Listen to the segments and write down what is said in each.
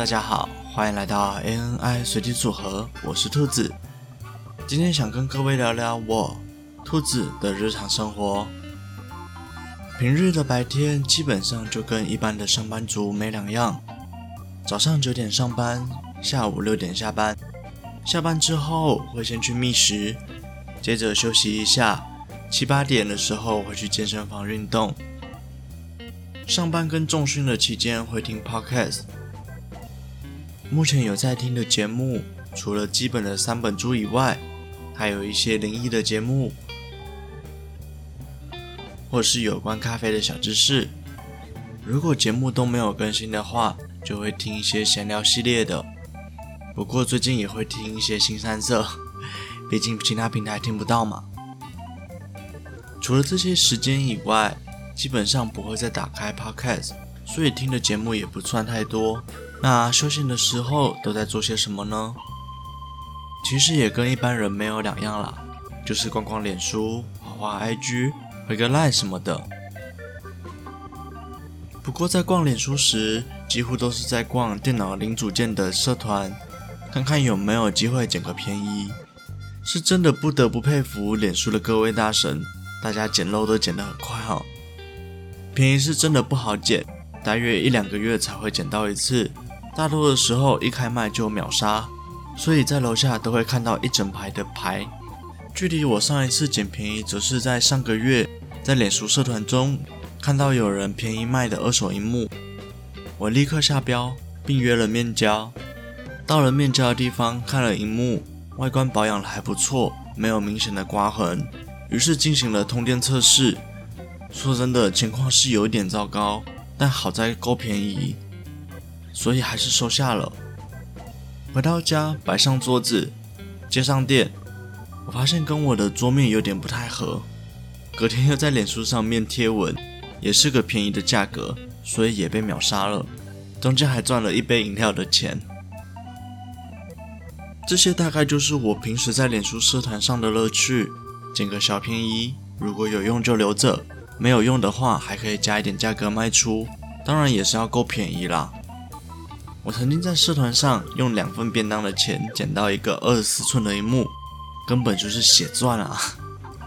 大家好，欢迎来到 ANI 随机组合，我是兔子。今天想跟各位聊聊我兔子的日常生活。平日的白天基本上就跟一般的上班族没两样，早上九点上班，下午六点下班。下班之后会先去觅食，接着休息一下，七八点的时候会去健身房运动。上班跟重训的期间会听 Podcast。目前有在听的节目，除了基本的三本书以外，还有一些灵异的节目，或是有关咖啡的小知识。如果节目都没有更新的话，就会听一些闲聊系列的。不过最近也会听一些新三色，毕竟其他平台听不到嘛。除了这些时间以外，基本上不会再打开 Podcast，所以听的节目也不算太多。那休闲的时候都在做些什么呢？其实也跟一般人没有两样啦，就是逛逛脸书、画画 IG、回个 Line 什么的。不过在逛脸书时，几乎都是在逛电脑零组件的社团，看看有没有机会捡个便宜。是真的不得不佩服脸书的各位大神，大家捡漏都捡得很快哦。便宜是真的不好捡，大约一两个月才会捡到一次，大多的时候一开卖就秒杀，所以在楼下都会看到一整排的牌。距离我上一次捡便宜，则是在上个月，在脸书社团中看到有人便宜卖的二手荧幕，我立刻下标，并约了面交。到了面交的地方，看了荧幕，外观保养的还不错，没有明显的刮痕，于是进行了通电测试。说真的，情况是有点糟糕，但好在够便宜，所以还是收下了。回到家，摆上桌子，接上电，我发现跟我的桌面有点不太合。隔天又在脸书上面贴文，也是个便宜的价格，所以也被秒杀了。中间还赚了一杯饮料的钱。这些大概就是我平时在脸书社团上的乐趣，捡个小便宜，如果有用就留着。没有用的话，还可以加一点价格卖出，当然也是要够便宜啦。我曾经在社团上用两份便当的钱捡到一个二十四寸的萤幕，根本就是血赚啊！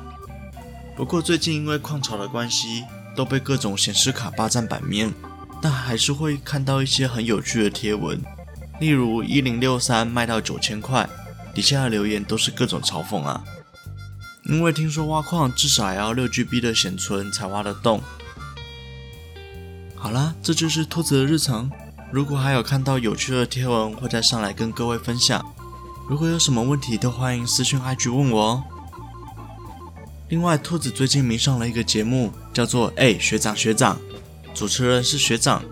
不过最近因为矿潮的关系，都被各种显示卡霸占版面，但还是会看到一些很有趣的贴文，例如一零六三卖到九千块，底下的留言都是各种嘲讽啊。因为听说挖矿至少还要六 GB 的显存才挖得动。好啦，这就是兔子的日常。如果还有看到有趣的贴文，会再上来跟各位分享。如果有什么问题，都欢迎私讯 IG 问我哦。另外，兔子最近迷上了一个节目，叫做《欸学长学长》，主持人是学长。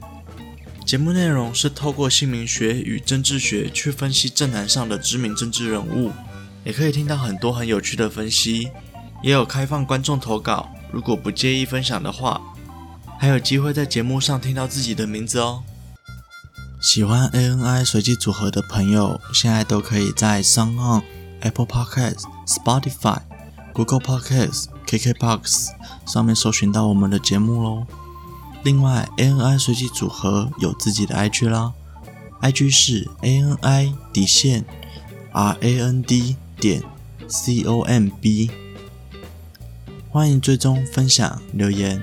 节目内容是透过姓名学与政治学去分析政坛上的知名政治人物。也可以听到很多很有趣的分析，也有开放观众投稿，如果不介意分享的话，还有机会在节目上听到自己的名字哦。喜欢 ANI 随机组合的朋友，现在都可以在 SoundOn、Apple Podcasts、Spotify、Google Podcasts、KKBOX 上面搜寻到我们的节目喽。另外，ANI 随机组合有自己的 IG 啦，IG 是 ANI 底线 RAND。点 COMB，欢迎追踪、分享、留言。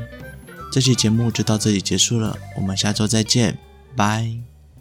这期节目就到这里结束了，我们下周再见，拜。